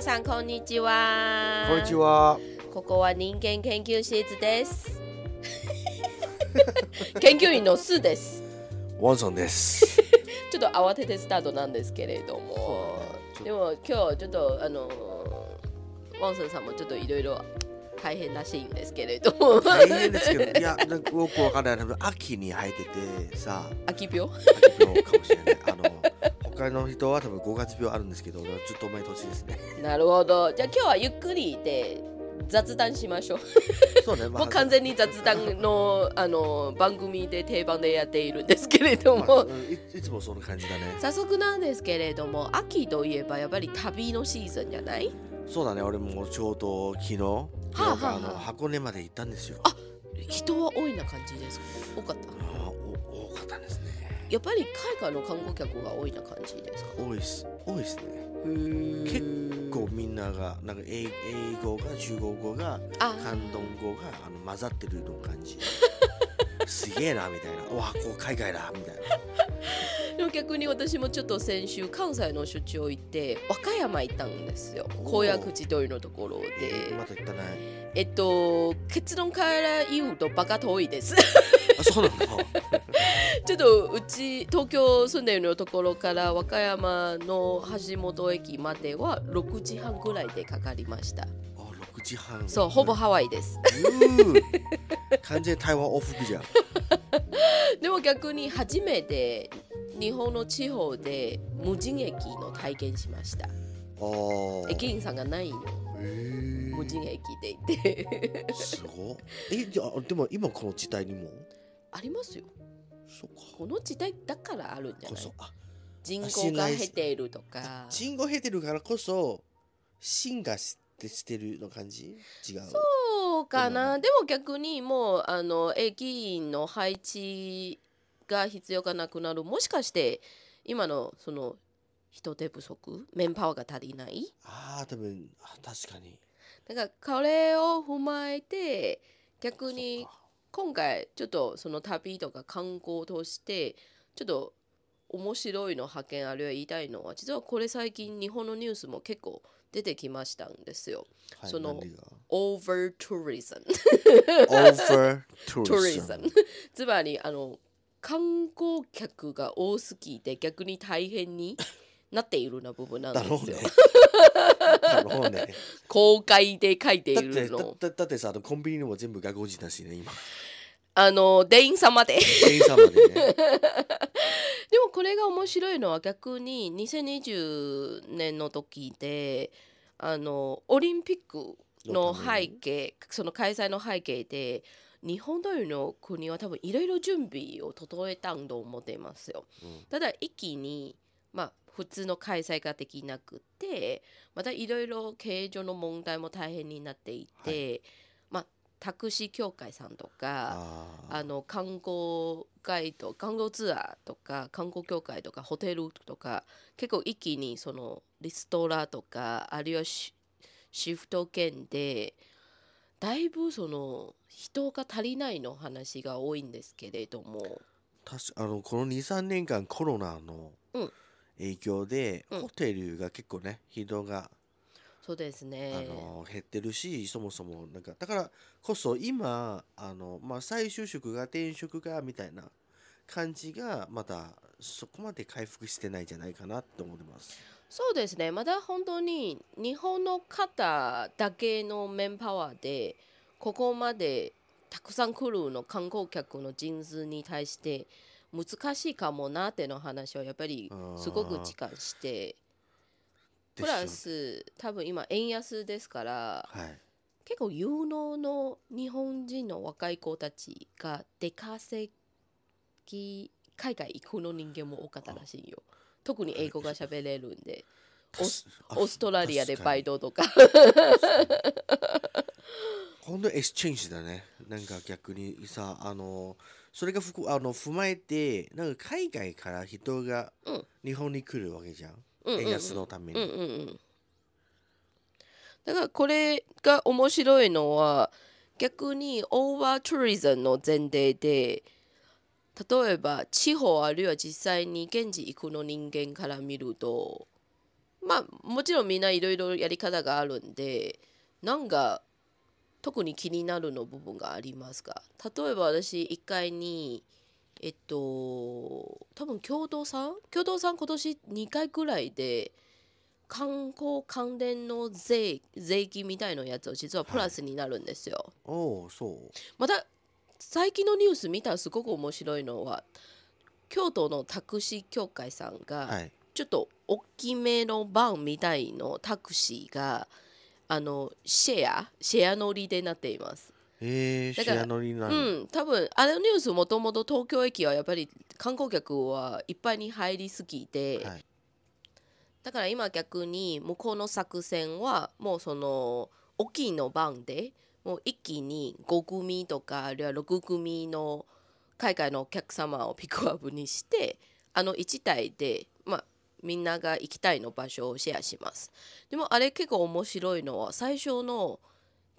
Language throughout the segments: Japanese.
皆さんこんにちはこんにちは。ここは人間研究室です 研究員のスーですワンソンです。ちょっと慌ててスタートなんですけれどもでも今日ちょっとあのワンソンさんもちょっといろいろ大変らしいんですけれども大変ですけど、いや、なんかよくわかんない。秋に生えててさ、秋病？秋病かもしれない。あの、他の人は多分5月病あるんですけど、俺はずっと毎年ですね。なるほどじゃあ今日はゆっくりで雑談しましょうそうね、まもう完全に雑談のあの番組で定番でやっているんですけれども、まあうんいいつもそんな感じだね。早速なんですけれども秋といえばやっぱり旅のシーズンじゃない？そうだね、俺もちょうど昨日、はあはああの箱根まで行ったんですよ。あ人は多いな感じですか？多かった？あお多かったですね。やっぱり海外の観光客が多いな感じですか？多いっす。多いですね。結結構みんなが、なんか英英語が中国語があ関東語があの混ざってるの感じ すげえなみたいな。う わこう海外だみたいな。逆に私もちょっと先週関西の出張行って和歌山行ったんですよ。公約地というのところで。えーまた言ったね。えっと結論から言うとバカ遠いです。あそうなの ちょっとうち東京住んでいるところから和歌山の橋本駅までは6時半ぐらいでかかりましたあ6時半そうほぼハワイです。完全に台湾往復じゃん。でも逆に初めて日本の地方で無人駅の体験しました。駅員さんがないの。へ無人駅でいて。えすごっ。えじゃあでも今この時代にも？ありますよ。そっか。この時代だからあるんじゃない？こそあ人口が減っているとか。信号経てるからこそ進化してしてるの感じ？違う。そうかな。でも逆にもうあの駅員の配置が必要がなくなる。もしかして今のその人手不足？メンパワーが足りない？ああ多分あ確かに。だからこれを踏まえて逆そに今回ちょっとその旅とか観光としてちょっと面白いの発見あるいは言いたいのは実はこれ最近日本のニュースも結構出てきましたんですよ。はいその何が？Over tourism over tourism tourism つまりあの観光客が多すぎて逆に大変になっているな部分なんですよ。だろうね。公開で書いているの。だだだってさあのコンビニにも全部外国人だしね今。あの店員様で。店員様でね。でもこれが面白いのは逆に2020年の時であのオリンピックの背景その開催の背景で日本というの国は多分いろいろ準備を整えたんと思っていますよ。うんただ一気にまあ普通の開催ができなくてまたいろいろ経営上の問題も大変になっていて、まあタクシー協会さんとかあの観光ガイド観光ツアーとか観光協会とかホテルとか結構一気にそのリストラとかあるいはシシフト券でだいぶその人が足りないの話が多いんですけれども。確かあのこの23年間コロナのうん。影響で、うん。ホテルが結構ね人が、そうですね。あの減ってるしそもそもなんかだからこそ今あの、まあ、再就職が転職がみたいな感じがまだそこまで回復してないんじゃないかなって思ってます。そうですねまだ本当に日本の方だけのメンパワーでここまでたくさん来るの観光客の人数に対して難しいかもなっての話をやっぱりすごく実感してプラス多分今円安ですからはい、結構有能の日本人の若い子たちが出稼ぎ海外行くの人間も多かったらしいよ。特に英語が喋れるんで。オースあオーストラリアでバイトとか。本当にエスチェンジだね。なんか逆にさあのそれがふくあの踏まえてなんか海外から人がうん。日本に来るわけじゃんうん円安のために、うんうんうん。だからこれが面白いのは逆にオーバートゥリズムの前提で例えば地方あるいは実際に現地行くの人間から見るとまあもちろんみんないろいろやり方があるんでなんか特に気になるの部分がありますが例えば私1階にえっと多分共同さん共同さん今年2回ぐらいで観光関連の税税金みたいなやつを実はプラスになるんですよ。おおそう。また最近のニュース見たらすごく面白いのは京都のタクシー協会さんが、はい。ちょっと大きめのバンみたいのタクシーがあのシェア？シェア乗りでなっています。えー、シだからェア乗りなうの、ん多分あのニュースもともと東京駅はやっぱり観光客はいっぱいに入りすぎて、はいだから今逆に向こうの作戦はもうその大きいの番でもう一気に5組とかあるいは6組の海外のお客様をピックアップにしてあの1体で、まあ、みんなが行きたいの場所をシェアします。でもあれ結構面白いのは最初の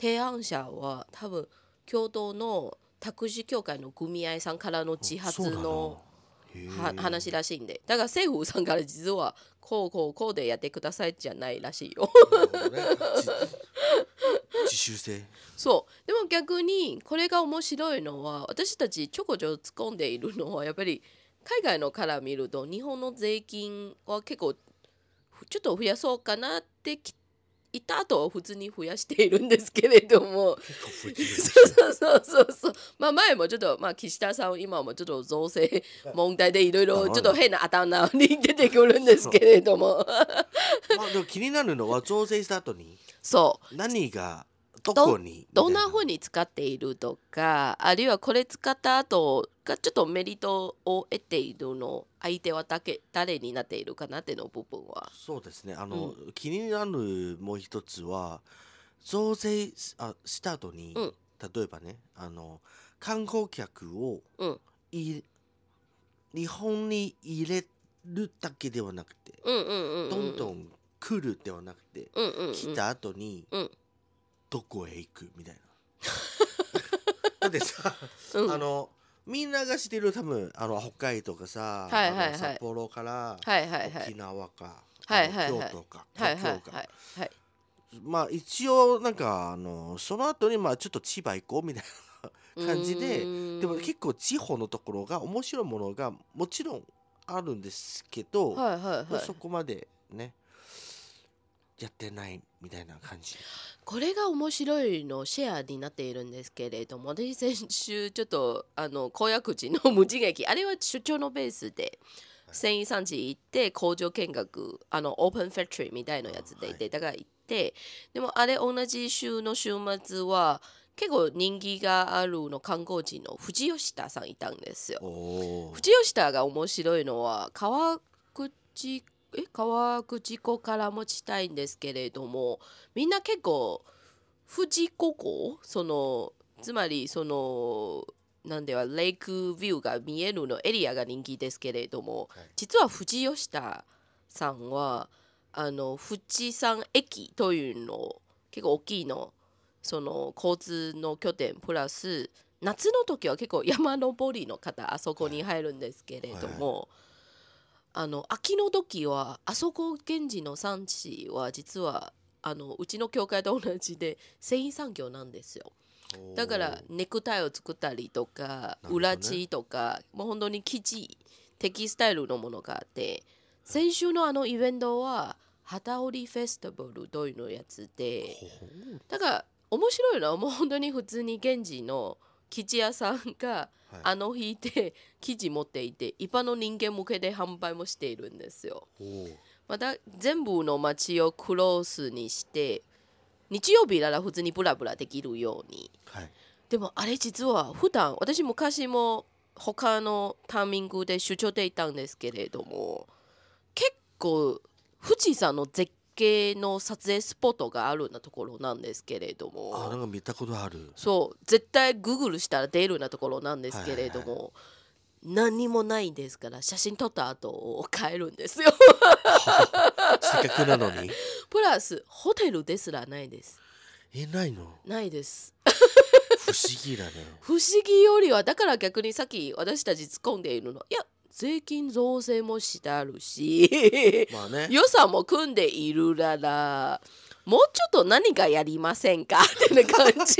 提案者は多分共同のタクシー協会の組合さんからの自発の話らしいんで。だから政府さんから実はこうこうこうでやってくださいじゃないらしいよ。自主性。そう。でも逆にこれが面白いのは私たちちょこちょこ突っ込んでいるのはやっぱり海外のから見ると日本の税金は結構ふちょっと増やそうかなってき言った後は普通に増やしているんですけれども。そうそうそうそうそう。まあ前もちょっとまあ岸田さん今もちょっと増税問題でいろいろちょっと変な頭に出てくるんですけれども。まあでも気になるのは増税した後にそう。何がどこにどんな風にに使っているとかあるいはこれ使った後がちょっとメリットを得ているの相手はだけ誰になっているかなっての部分は。そうですね。あの、気になるもう一つは増税しあした後に、うん。例えばねあの観光客をうん。い日本に入れるだけではなくて、うんうんうんうん。どんどん来るではなくて、うんうんうん。来た後に、うんどこへ行く？みたいな。だってさ、うん。あのみんなが知ってる多分あの北海道とかさ、はいはいはい。あの札幌からはいはいはい。沖縄か、はいはいはい。京都かはい東京か、はい。まあ一応なんかあのその後にまあちょっと千葉行こうみたいな 感じででも結構地方のところが面白いものがもちろんあるんですけど、はいはいはい。そこまでねやってないみたいな感じ？これが面白いのシェアになっているんですけれども私先週ちょっとあの公約地の無人駅あれは出張のベースで繊維産地行って工場見学あのオープンファクトリーみたいなやつで行って、だから行ってでもあれ同じ週の週末は結構人気があるの観光地の富士吉田さんいたんですよ。おお富士吉田が面白いのは川口え川口湖から持ちたいんですけれどもみんな結構富士湖湖そのつまりそのなんではレイクビューが見えるのエリアが人気ですけれども、はい。実は富士吉田さんはあの富士山駅というの結構大きいの。その交通の拠点プラス夏の時は結構山登りの方あそこに入るんですけれども、あの秋の時はあそこ現地の産地は実はあのうちの教会と同じで繊維産業なんですよ。だからネクタイを作ったりとか、裏地とかもう本当に生地テキスタイルのものがあって先週のあのイベントは旗織りフェスティバルというのやつでだから面白いのはもう本当に普通に現地の生地屋さんがはい。あの日で生地持っていて一般の人間向けで販売もしているんですよ。また全部の街をクロースにして日曜日なら普通にブラブラできるように。はい。でもあれ実は普段私昔も他のターミングで出張で行ったんですけれども結構富士山の絶景の撮影スポットがあるようなところなんですけれどあなんもか見たことある。そう。絶対グーグルしたら出るようなところなんですけれども、何もないんですから写真撮った後帰るんですよ。せっかくなのに。プラスホテルですらないです。えないの？ないです。不思議だね 不思議よりはだから逆にさっき私たち突っ込んでいるのいや税金増税もしてあるしまあね。予算も組んでいるならもうちょっと何かやりませんか？ってな感じ。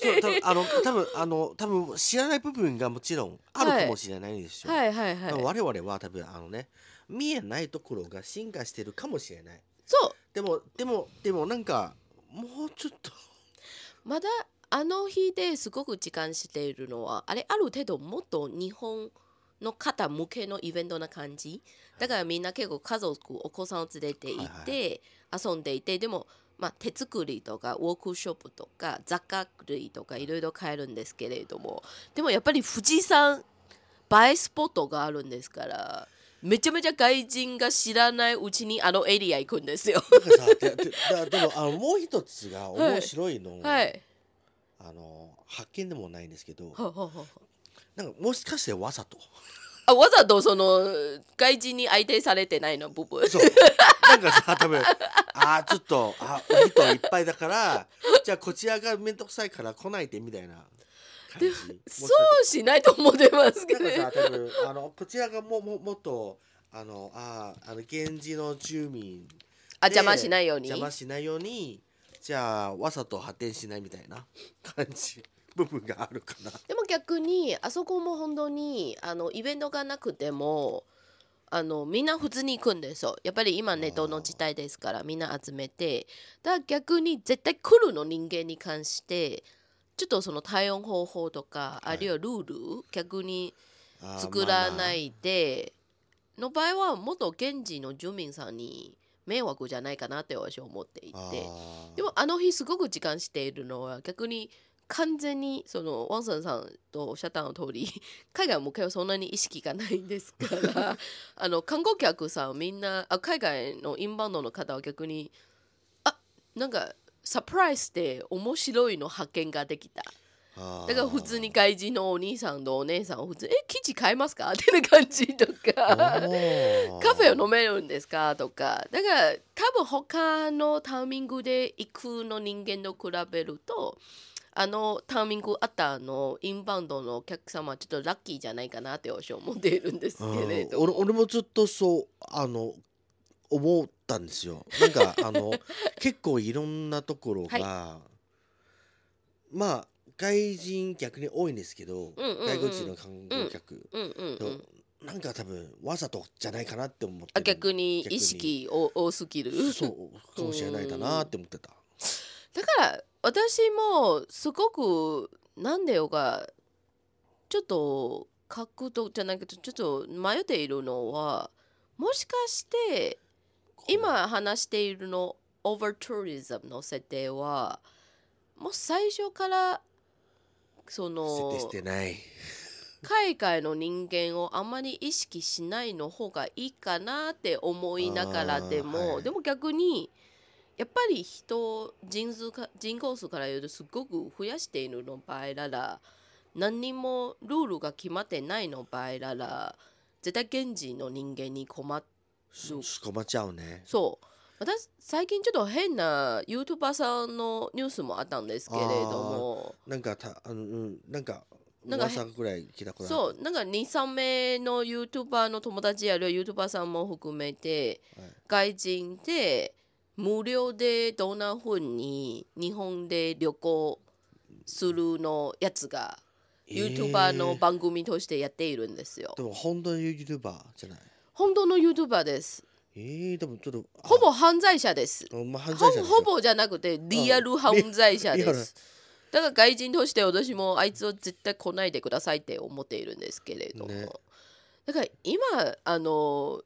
そう多分あの多分あの多分知らない部分がもちろんあるかもしれないんですよ、はいはいはい我々は多分あのね見えないところが進化してるかもしれない。そう。でもでもでもなんかもうちょっと。まだあの日ですごく時間しているのはあれある程度もっと日本の方向けのイベントな感じ。だからみんな結構家族お子さんを連れて行って遊んでいてでもまあ手作りとかウォークショップとか雑貨類とかい。ろいろ買えるんですけれども。でもやっぱり富士山映えスポットがあるんですからめちゃめちゃ外人が知らないうちにあのエリア行くんですよ。でもあのもう一つが面白いの、はい。あの発見でもないんですけどなんかもしかしてわざと？あわざとその外人に相手されてないの？部分。そう。なんかさ多分 あーちょっとあお人いっぱいだからじゃあこちらが面倒くさいから来ないでみたいな感じ。そうしないと思ってますけど、なんかさ多分あのこちらがもももっとあのあーあの現地の住民あで邪魔しないように？邪魔しないようにじゃあわざと発展しないみたいな感じ部分があるかな。でも逆にあそこも本当にあのイベントがなくてもあのみんな普通に行くんですよ。やっぱり今ネットの時代ですからみんな集めて。だから逆に絶対来るの人間に関してちょっとその対応方法とか、はい。あるいはルール逆に作らないで、の場合はもっと現地の住民さんに迷惑じゃないかなって私は思っていて。でもあの日すごく時間しているのは逆に完全にそのワンソンさんとおっしゃったの通り 海外もそんなに意識がないんですから あの観光客さんみんなあ海外のインバウンドの方は逆にあなんかサプライズで面白いの発見ができただから普通に外人のお兄さんとお姉さんを普通に「え生地買えますか?」ってな感じとか。カフェを飲めるんですか？とかだから多分他のタイミングで行くの人間と比べるとあのタイミングあったあのインバウンドのお客様はちょっとラッキーじゃないかなって私は思っているんですけれうん。ど俺俺もずっとそうあの思ったんですよ。なんかあの 結構いろんなところが、まあ外人逆に多いんですけど、うんうんうん。外国人の観光客、うん。うんうとん。なんか多分わざとじゃないかなって思って逆に意識多多すぎる。そうかもしれないだなって思ってた。だから私もすごくなんでよかちょっと角度じゃないけどちょっと迷っているのはもしかして今話しているのオーバートゥリズムの設定はもう最初からそ設の定してない。海外の人間をあまり意識しないの方がいいかなって思いながらでも、でも逆にやっぱり人人数か人口数から言うとすごく増やしているの場合なら何にもルールが決まってないの場合なら絶対現地の人間に困っす困っちゃうね。そう。私最近ちょっと変な YouTuber さんのニュースもあったんですけれども。なんかたあのうんなんかなんか噂ぐらい聞いたことそうなんか23名の YouTuber の友達ある YouTuber さんも含めてはい。外人で無料でどんな風に日本で旅行するのやつがえー YouTuber の番組としてやっているんですよ。でも本当の YouTuber じゃない？本当の YouTuber です。えー、でもちょっとあほぼ犯罪者です。あまあ犯ほ罪者ほぼじゃなくてリアル犯罪者です。だから外人として私もあいつを絶対来ないでくださいって思っているんですけれども、ねだから今あの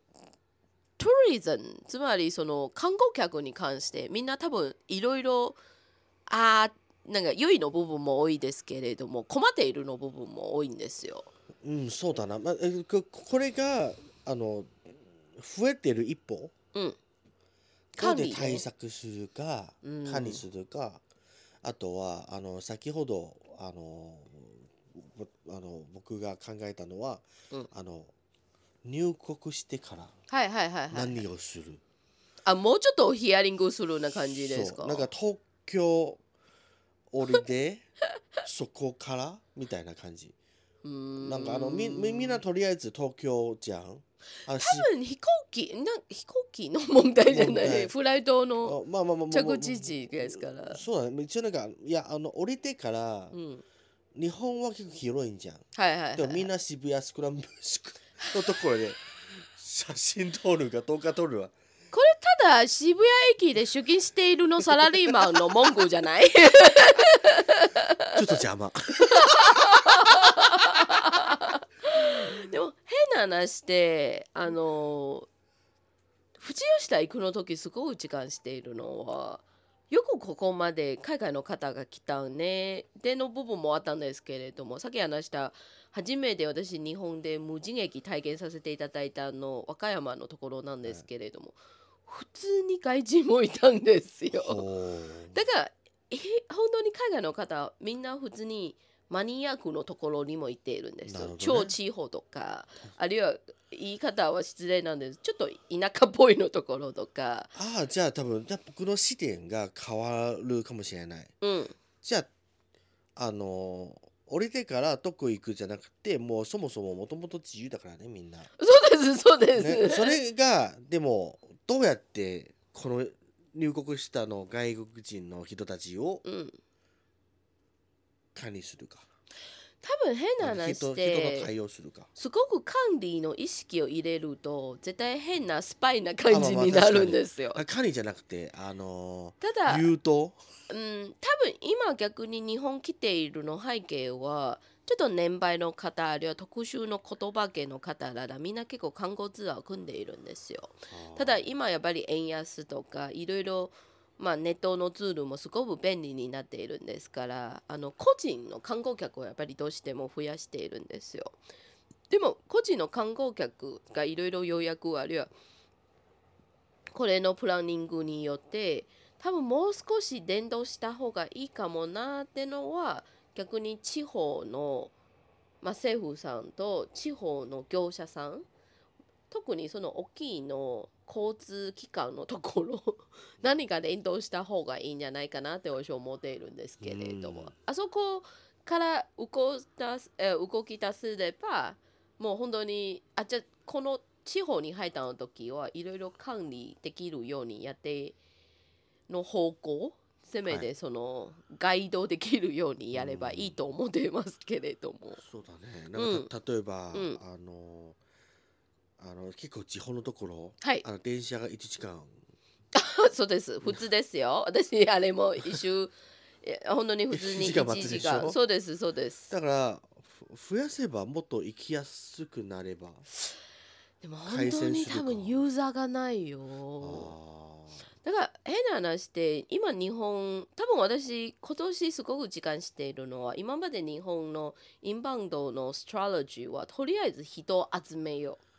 トゥリズムつまりその観光客に関してみんな多分いろいろあーなんか良いの部分も多いですけれども困っているの部分も多いんですよ。うんそうだな、まあ、えここれがあの増えてる一歩うん。どう管理対策するか、うん管理するかあとはあの先ほどあのぼあの僕が考えたのは、うんあの入国してからはいはいはいはい。何をする、あもうちょっとヒアリングするような感じですか？なんか東京降りで そこから？みたいな感じ。なんかあのみみみんなとりあえず東京じゃん？多分飛行機な飛行機の問題じゃない？フライトのあまあまあまあまあ着地地ですから。そうだね一応なんかいやあの降りてからうん、日本は結構広いんじゃん。はいはいはい。でもみんな渋谷スクランブルスクのところで写真撮るか動画撮るわこれただ渋谷駅で出勤しているのサラリーマンの文句じゃない？ちょっと邪魔。でも変な話であの富士吉田行くの時すごく時間しているのはよくここまで海外の方が来たねでの部分もあったんですけれどもさっき話した初めて私日本で無人駅体験させていただいたあの和歌山のところなんですけれども、普通に外人もいたんですよ。ほだからえ本当に海外の方みんな普通にマニアックのところにも行っているんです。ね。超地方とかあるいは言い方は失礼なんです。ちょっと田舎っぽいのところとか。ああじゃあ多分じゃあ僕の視点が変わるかもしれない。うん。じゃああの降りてからどこ行くじゃなくてもうそもそももともと自由だからねみんな、そうですそうです、ね、それがでもどうやってこの入国したの外国人の人たちをうん管理するか。多分変な話人人ので対応するか。すごく管理の意識を入れると絶対変なスパイな感じになるんですよ。あ管理じゃなくてあのただ言うと？うん、多分今逆に日本来ているの背景はちょっと年配の方あるいは特殊の言葉系の方ららみんな結構観光ツアーを組んでいるんですよ。ただ今やっぱり円安とかいろいろまあ、ネットのツールもすごく便利になっているんですからあの個人の観光客をやっぱりどうしても増やしているんですよ。でも個人の観光客がいろいろ予約あるいはこれのプランニングによって多分もう少し伝導した方がいいかもなってのは逆に地方の、まあ、政府さんと地方の業者さん特にその大きいの交通機関のところ 何か連動した方がいいんじゃないかなって私は思っているんですけれども、うん。あそこから動き出すえー動き出せればもう本当にあじゃあこの地方に入ったの時はいろいろ管理できるようにやっての方向せめはてその、ガイドできるようにやればいいと思っていますけれども。そうだね。なんかた、例えば、うん。あのあの結構地方のところはい。あの電車が1時間。そうです。普通ですよ。私あれも一周 え本当に普通に一時間1時間。そうですそうです。だからふ増やせばもっと行きやすくなれば。でも改本当に多分ユーザーがないよ。あだから変な話で今日本多分私今年すごく時間しているのは今まで日本のインバウンドのストラテジーはとりあえず人を集めよう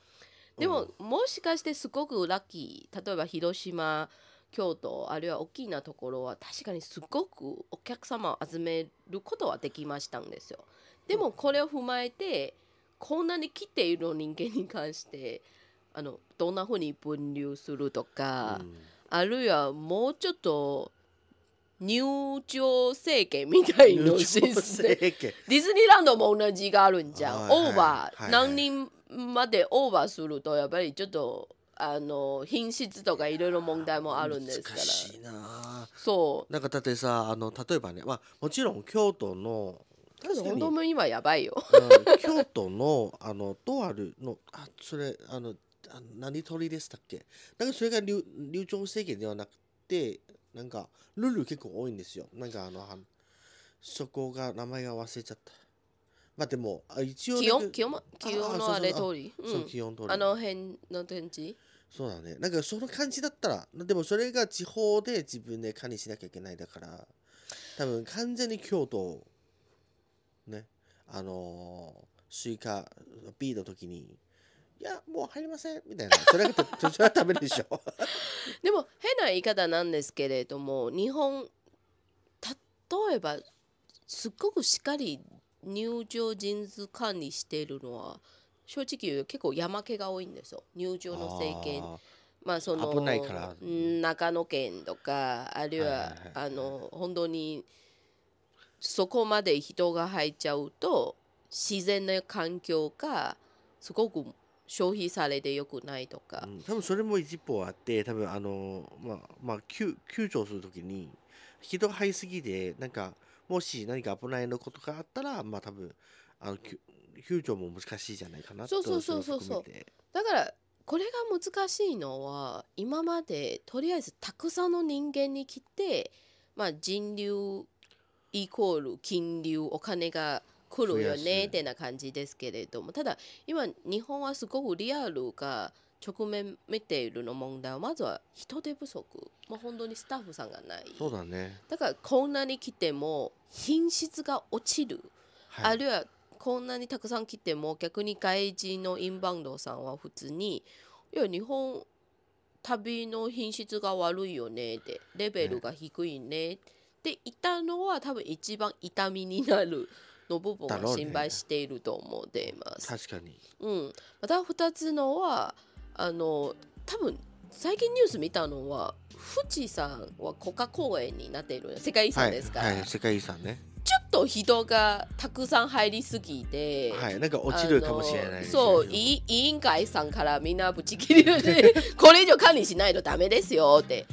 でも、もしかしてすごくラッキー例えば広島京都あるいは大きなところは確かにすごくお客様を集めることはできましたんですよ。でもこれを踏まえてこんなに来ている人間に関してあのどんなふうに分流するとか、うん。あるいはもうちょっと入場制限みたいの入シ場ステムディズニーランドも同じがあるんじゃん、はいはいオーバー、はい。はい何人までオーバーするとやっぱりちょっとあの品質とかいろいろ問題もあるんですから。難しいなそなんかだってさあの例えばねまあもちろん京都の本当も今やばいようん京都のあのとあるのあそれあのあ何鳥でしたっけ？なんかそれが入入場制限ではなくてなんかルール結構多いんですよ。なんかあのはそこが名前が忘れちゃったまあでもあ一応気温？気温気温のあれ通り？そうそう気温通り。あの辺の天地？そうだね。なんかその感じだったらでもそれが地方で自分で管理しなきゃいけないだから多分完全に京都ねあのースイカ B の時にいやもう入りませんみたいな。それが それはダメでしょ。でも変な言い方なんですけれども日本例えばすっごくしっかり入場人数管理しているのは正直言うと結構山気が多いんですよ。入場の制限。あまあその危ないから。うん長野県とかあるいは,、はいはいはいあの本当にそこまで人が入っちゃうと自然な環境がすごく消費されてよくないとか。う、ん、多分それも一歩あって多分あのまあまあ救救助するときに人が入りすぎでなんかもし何か危ないのことがあったらまあ多分あの救救助も難しいじゃないかなとそうそうそうそうそう。だからこれが難しいのは今までとりあえずたくさんの人間に来て、まあ、人流イコール金流お金が来るよねってな感じですけれどもただ今日本はすごくリアルが直面見ているの問題はまずは人手不足。もう本当にスタッフさんがない。そうだね。だからこんなに来ても品質が落ちる。はい。あるいはこんなにたくさん来ても逆に外人のインバウンドさんは普通にいや日本旅の品質が悪いよねってレベルが低いねって言ったのは多分一番痛みになるの部分だろうね。は心配していると思っています。確かに。うん、また2つのはあの多分最近ニュース見たのは富士山は国家公園になっている世界遺産ですから、はい、はい、世界遺産ね。ちょっと人がたくさん入りすぎて、はいなんか落ちるかもしれないそう委委員会さんからみんなぶち切りで これ以上管理しないとダメですよって。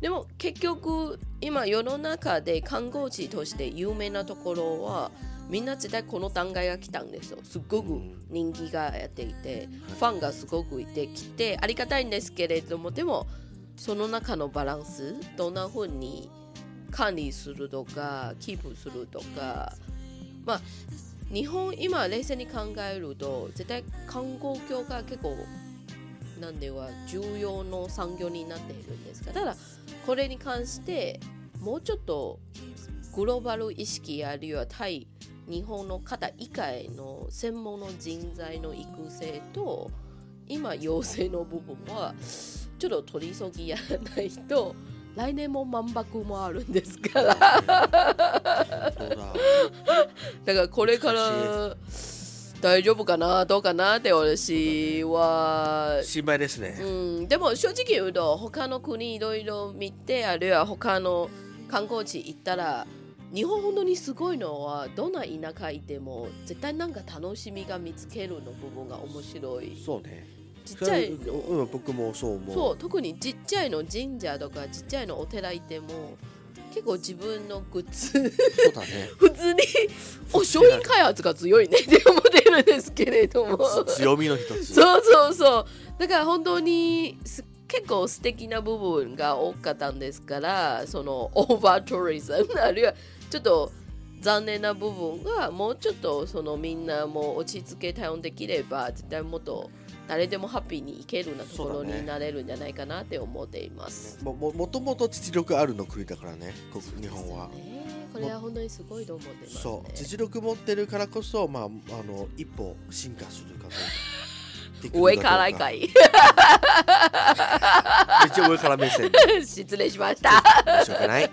でも結局今世の中で観光地として有名なところはみんな絶対この段階が来たんですよ。すっごく人気がやっていて、ファンがすごくいてきてありがたいんですけれどもでもその中のバランスどんな風に管理するとかキープするとかまあ日本今冷静に考えると絶対観光業が結構なんでは重要の産業になっているんですがただこれに関してもうちょっとグローバル意識あるいは対日本の方以外の専門の人材の育成と今要請の部分はちょっと取り急ぎやらないと来年も万博もあるんですから。だからこれから大丈夫かな？どうかな？って私は。心配ですね、うん、でも正直言うと他の国いろいろ見てあるいは他の観光地行ったら日本本当にすごいのはどんな田舎いても絶対なんか楽しみが見つけるの部分が面白い。そうね。ちっちゃいうん僕もそう思う。そう特にちっちゃいの神社とかちっちゃいのお寺いても結構自分のグッズそうだね。普通にお商品開発が強いね。って思ってるんですけれども。強みの一つ。そうそうそう。だから本当にす結構素敵な部分が多かったんですからそのオーバートゥリズムあるいはちょっと残念な部分がもうちょっとそのみんなも落ち着け対応できれば絶対もっと誰でもハッピーに行けるようなところになれるんじゃないかなって思っています。もももともと実力あるの国だからねこ日本はねこれは本当にすごいと思ってますね。そう実力持ってるからこそまああの一歩進化するかどうかできる上からかい。一応上から目線 失礼しました。申し訳ない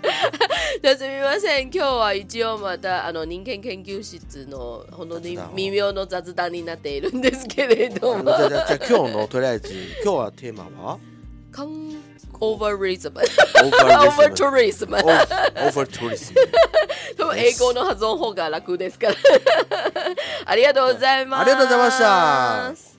じゃあすみません。今日は一応またあの人間研究室の本当に微妙の雑談になっているんですけれども。じゃあ今日のとりあえず今日はテーマは？カンオーバーリズムオーバオートゥリズムオーバートゥリズム英語の発音方が楽ですから。ありがとうございます。ありがとうございました